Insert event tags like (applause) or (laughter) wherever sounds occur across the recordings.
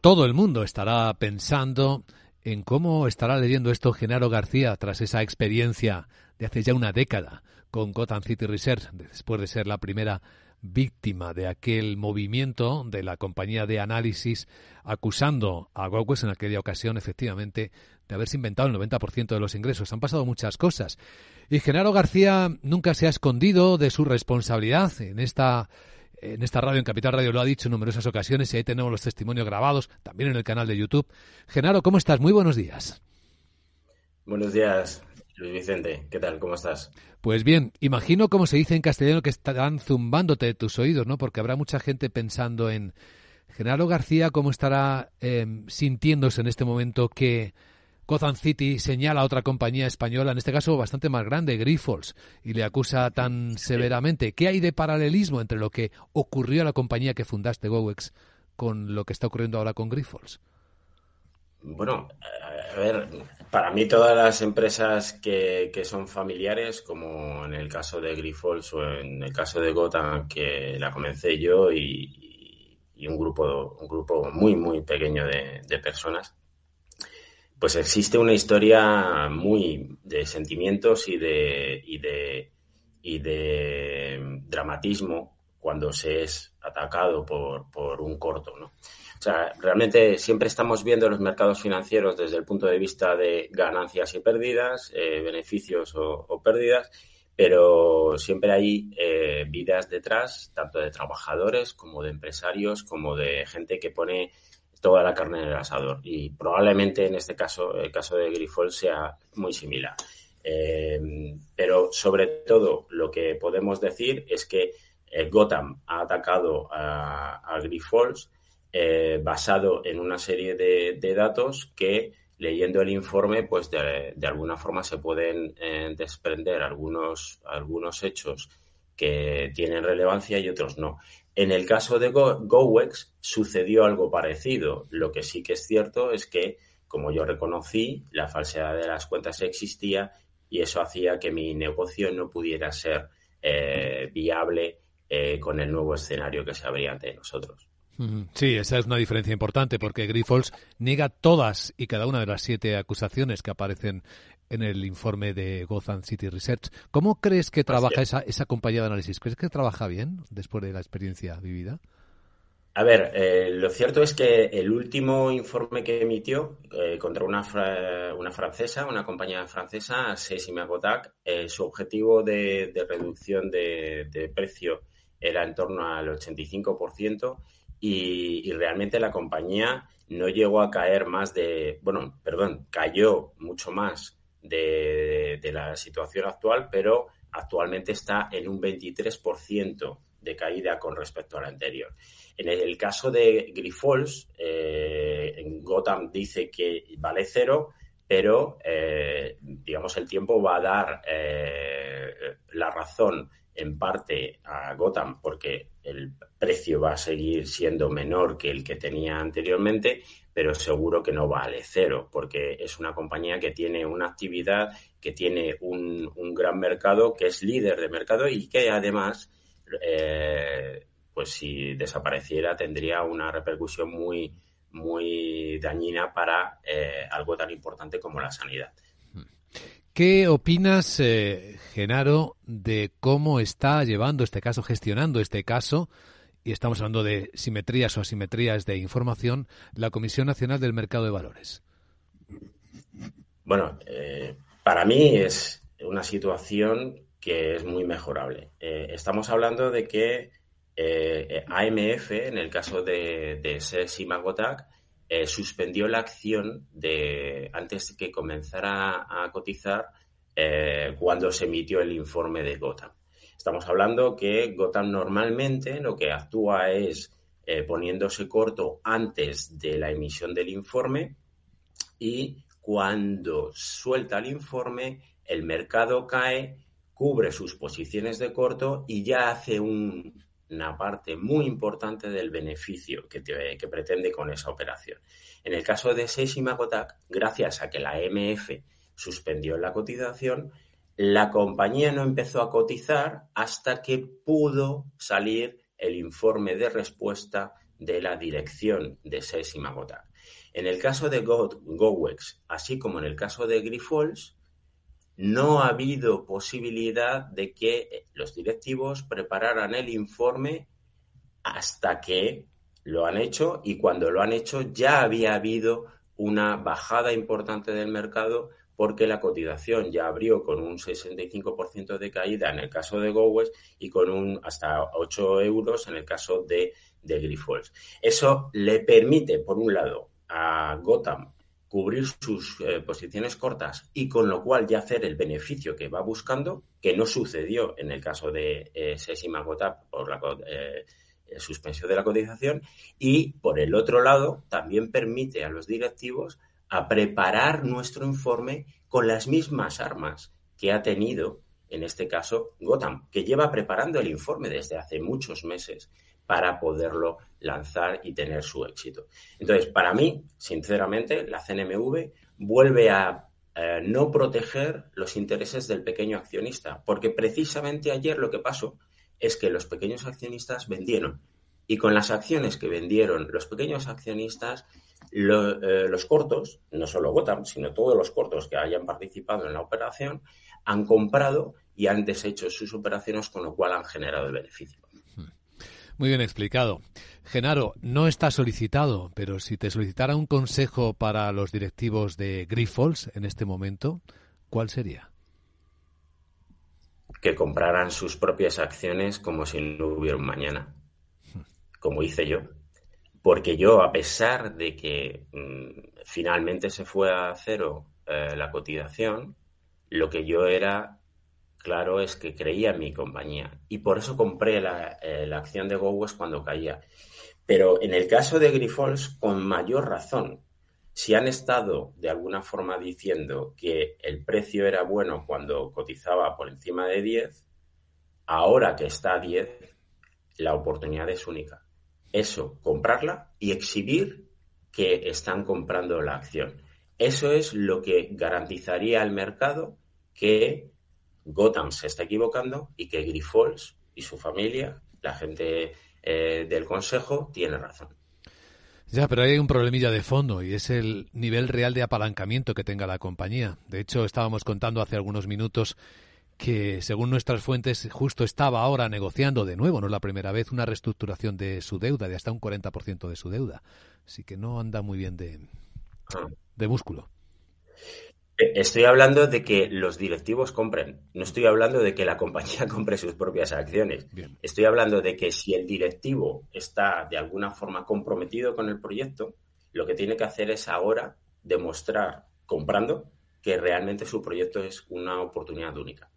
Todo el mundo estará pensando en cómo estará leyendo esto Genaro García tras esa experiencia de hace ya una década con Gotham City Research, después de ser la primera víctima de aquel movimiento de la compañía de análisis acusando a GoWex en aquella ocasión efectivamente de haberse inventado el 90% de los ingresos. Han pasado muchas cosas. Y Genaro García nunca se ha escondido de su responsabilidad en esta en esta radio, en Capital Radio, lo ha dicho en numerosas ocasiones y ahí tenemos los testimonios grabados, también en el canal de YouTube. Genaro, ¿cómo estás? Muy buenos días. Buenos días, Luis Vicente. ¿Qué tal? ¿Cómo estás? Pues bien, imagino, como se dice en castellano, que estarán zumbándote de tus oídos, ¿no? Porque habrá mucha gente pensando en Genaro García, ¿cómo estará em, sintiéndose en este momento que Gotham City señala a otra compañía española, en este caso bastante más grande, Grifols, y le acusa tan severamente. ¿Qué hay de paralelismo entre lo que ocurrió a la compañía que fundaste, GoWex, con lo que está ocurriendo ahora con Grifols? Bueno, a ver, para mí todas las empresas que, son familiares, como en el caso de Grifols o en el caso de Gotham, que la comencé yo y, un grupo un grupo muy, muy pequeño de personas, pues existe una historia muy de sentimientos y de, y de, y de dramatismo cuando se es atacado por, por un corto, ¿no? O sea, realmente siempre estamos viendo los mercados financieros desde el punto de vista de ganancias y pérdidas, eh, beneficios o, pérdidas, pero siempre hay eh, vidas detrás, tanto de trabajadores como de empresarios, como de gente que pone toda la carne en el asador. Y probablemente en este caso, el caso de Grifol sea muy similar. Eh, pero sobre todo lo que podemos decir es que eh, Gotham ha atacado a, a Grifols eh, basado en una serie de, datos que leyendo el informe pues de, de alguna forma se pueden desprender algunos, algunos hechos que tienen relevancia y otros no. En el caso de GoWex sucedió algo parecido. Lo que sí que es cierto es que, como yo reconocí, la falsedad de las cuentas existía y eso hacía que mi negocio no pudiera ser eh, viable eh, con el nuevo escenario que se abría ante nosotros. Sí, esa es una diferencia importante porque Grifols niega todas y cada una de las siete acusaciones que aparecen en el informe de Gotham City Research. ¿Cómo crees que trabaja esa, esa compañía de análisis? ¿Crees que trabaja bien después de la experiencia vivida? A ver, eh, lo cierto es que el último informe que emitió eh, contra una, una francesa, una compañía francesa, Sesima Gotac, eh, su objetivo de, reducción de, precio era en torno al 85% y, y realmente la compañía no llegó a caer más de, bueno, perdón, cayó mucho más de, la situación actual, pero actualmente está en un 23% de caída con respecto al anterior. En el caso de Grifols, eh, Gotham dice que vale cero, pero eh, digamos el tiempo va a dar eh, la razón en parte a Gotham porque el precio va a seguir siendo menor que el que tenía anteriormente, pero seguro que no vale cero, porque es una compañía que tiene una actividad, que tiene un, gran mercado, que es líder de mercado y que además, eh, pues si desapareciera, tendría una repercusión muy, muy dañina para eh, algo tan importante como la sanidad. ¿Qué opinas, eh, Genaro, de cómo está llevando este caso, gestionando este caso? Y estamos hablando de simetrías o asimetrías de información, la Comisión Nacional del Mercado de Valores. Bueno, eh, para mí es una situación que es muy mejorable. Eh, estamos hablando de que AMF, en el caso de, de SES y Magotac, eh, suspendió la acción de antes que comenzara a cotizar eh, cuando se emitió el informe de Gotham. Estamos hablando que Gotham normalmente lo que actúa es eh, poniéndose corto antes de la emisión del informe y cuando suelta el informe el mercado cae, cubre sus posiciones de corto y ya hace un, una parte muy importante del beneficio que, pretende con esa operación. En el caso de Seis gracias a que la MF suspendió la cotización, la compañía no empezó a cotizar hasta que pudo salir el informe de respuesta de la dirección de SES y Magota. En el caso de GoWex, así como en el caso de Grifols, no ha habido posibilidad de que los directivos prepararan el informe hasta que lo han hecho y cuando lo han hecho ya había habido una bajada importante del mercado porque la cotización ya abrió con un 65% de caída en el caso de GoWest y con un hasta 8 euros en el caso de, de. Eso le permite, por un lado, a Gotham cubrir sus eh, posiciones cortas y con lo cual ya hacer el beneficio que va buscando, que no sucedió en el caso de eh, Sesima Gotap por la eh, suspensión de la cotización y por el otro lado también permite a los directivos a preparar nuestro informe con las mismas armas que ha tenido, en este caso, Gotham, que lleva preparando el informe desde hace muchos meses para poderlo lanzar y tener su éxito. Entonces, para mí, sinceramente, la CNMV vuelve a eh, no proteger los intereses del pequeño accionista, porque precisamente ayer lo que pasó es que los pequeños accionistas vendieron y con las acciones que vendieron los pequeños accionistas eh, los cortos, no solo Gotham, sino todos los cortos que hayan participado en la operación, han comprado y han deshecho sus operaciones, con lo cual han generado el beneficio. Muy bien explicado. Genaro, no está solicitado, pero si te solicitara un consejo para los directivos de Grifols en este momento, ¿cuál sería? Que compraran sus propias acciones como si no hubiera un mañana, como hice yo porque yo, a pesar de que mm, finalmente se fue a cero eh, la cotización, lo que yo era claro es que creía en mi compañía y por eso compré la, eh, acción de GoWest cuando caía. Pero en el caso de Grifols, con mayor razón, si han estado de alguna forma diciendo que el precio era bueno cuando cotizaba por encima de 10, ahora que está a 10, la oportunidad es única eso, comprarla y exhibir que están comprando la acción. Eso es lo que garantizaría al mercado que Gotham se está equivocando y que Grifols y su familia, la gente eh, del Consejo, tiene razón. Ya, pero hay un problemilla de fondo y es el nivel real de apalancamiento que tenga la compañía. De hecho, estábamos contando hace algunos minutos que según nuestras fuentes justo estaba ahora negociando de nuevo, no es la primera vez, una reestructuración de su deuda, de hasta un 40% de su deuda. Así que no anda muy bien de, de músculo. Estoy hablando de que los directivos compren, no estoy hablando de que la compañía (laughs) compre sus propias acciones. Estoy hablando de que si el directivo está de alguna forma comprometido con el proyecto, lo que tiene que hacer es ahora demostrar, comprando, que realmente su proyecto es una oportunidad única.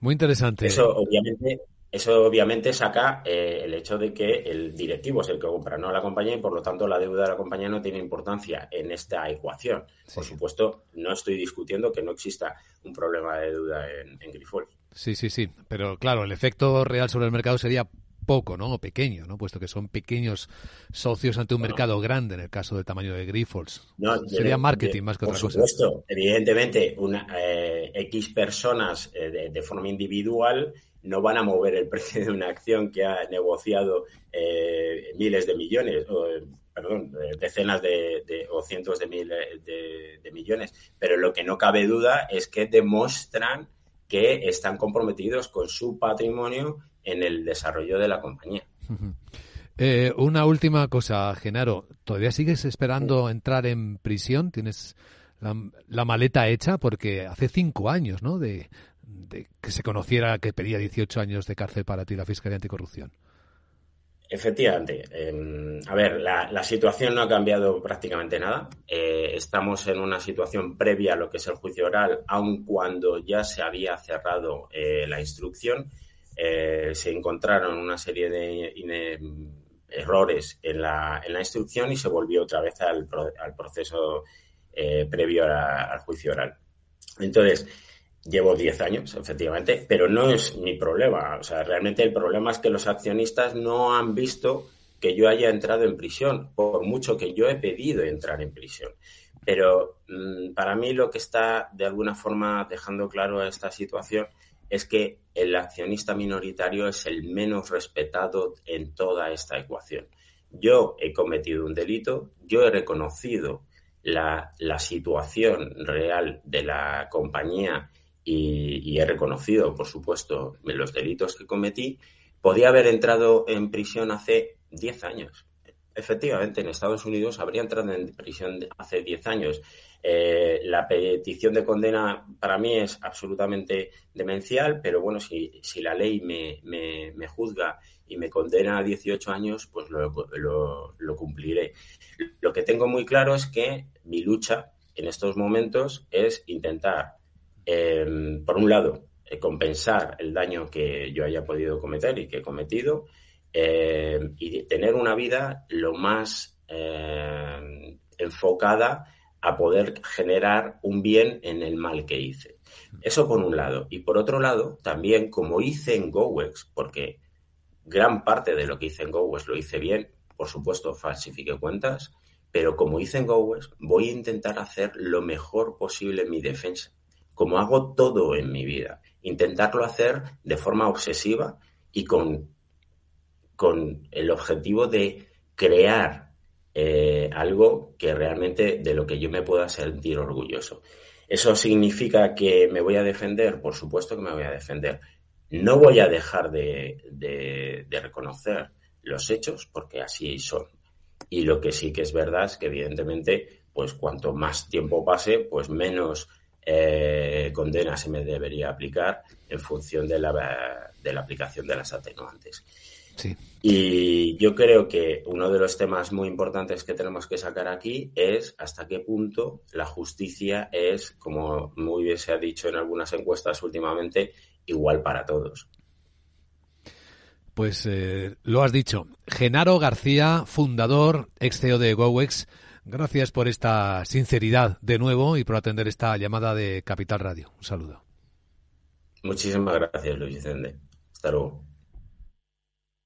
Muy interesante. Eso obviamente, eso obviamente saca eh, el hecho de que el directivo es el que compra, no la compañía, y por lo tanto la deuda de la compañía no tiene importancia en esta ecuación. Por supuesto, no estoy discutiendo que no exista un problema de deuda en, en. Sí, sí, sí. Pero claro, el efecto real sobre el mercado sería poco, ¿no? O pequeño, ¿no? Puesto que son pequeños socios ante un mercado grande en el caso del tamaño de Grifols. Sería marketing más que otra cosa. Por supuesto, evidentemente, una, eh, X personas eh, de, forma individual no van a mover el (laughs) precio de una acción que ha negociado eh, miles de millones, o, perdón, decenas de, o cientos de miles de millones. Pero lo que no cabe duda es que demuestran que están comprometidos con su patrimonio en el desarrollo de la compañía. Eh, una última cosa, Genaro. ¿Todavía sigues esperando entrar en prisión? ¿Tienes la, maleta hecha? Porque hace cinco años, ¿no? De, que se conociera que pedía 18 años de cárcel para ti la Fiscalía Anticorrupción. Efectivamente. Em, a ver, la, situación no ha cambiado prácticamente nada. Eh, estamos en una situación previa a lo que es el juicio oral, aun cuando ya se había cerrado eh, la instrucción. Eh, se encontraron una serie de errores en la, en la, instrucción y se volvió otra vez al, proceso eh, previo al juicio oral. Entonces, llevo 10 años, efectivamente, pero no es mi problema. O sea, realmente el problema es que los accionistas no han visto que yo haya entrado en prisión, por mucho que yo he pedido entrar en prisión. Pero mm, para mí lo que está de alguna forma dejando claro esta situación es que el accionista minoritario es el menos respetado en toda esta ecuación. yo he cometido un delito, yo he reconocido la, situación real de la compañía y, he reconocido, por supuesto, los delitos que cometí, podía haber entrado en prisión hace 10 años. Efectivamente, en Estados Unidos habría entrado en prisión hace 10 años. Eh, la petición de condena para mí es absolutamente demencial, pero bueno, si, la ley me, juzga y me condena a 18 años, pues lo, lo, cumpliré. Lo que tengo muy claro es que mi lucha en estos momentos es intentar, em, por un lado, eh, compensar el daño que yo haya podido cometer y que he cometido em, y tener una vida lo más em, enfocada a poder generar un bien en el mal que hice. Eso por un lado. Y por otro lado, también como hice en GoWex, porque gran parte de lo que hice en GoWex lo hice bien, por supuesto, falsifiqué cuentas, pero como hice en GoWex, voy a intentar hacer lo mejor posible en mi defensa, como hago todo en mi vida. Intentarlo hacer de forma obsesiva y con, con el objetivo de crear eh, algo que realmente de lo que yo me pueda sentir orgulloso. ¿Eso significa que me voy a defender? Por supuesto que me voy a defender. No voy a dejar de, reconocer los hechos porque así son. Y lo que sí que es verdad es que evidentemente, pues cuanto más tiempo pase, pues menos eh, condena se me debería aplicar en función de la, de la aplicación de las atenuantes. Y yo creo que uno de los temas muy importantes que tenemos que sacar aquí es hasta qué punto la justicia es, como muy bien se ha dicho en algunas encuestas últimamente, igual para todos. Pues eh, lo has dicho. Genaro García, fundador, ex CEO de GoWex, gracias por esta sinceridad de nuevo y por atender esta llamada de Capital Radio. Un saludo. Muchísimas gracias, Luis Vicente. Hasta luego.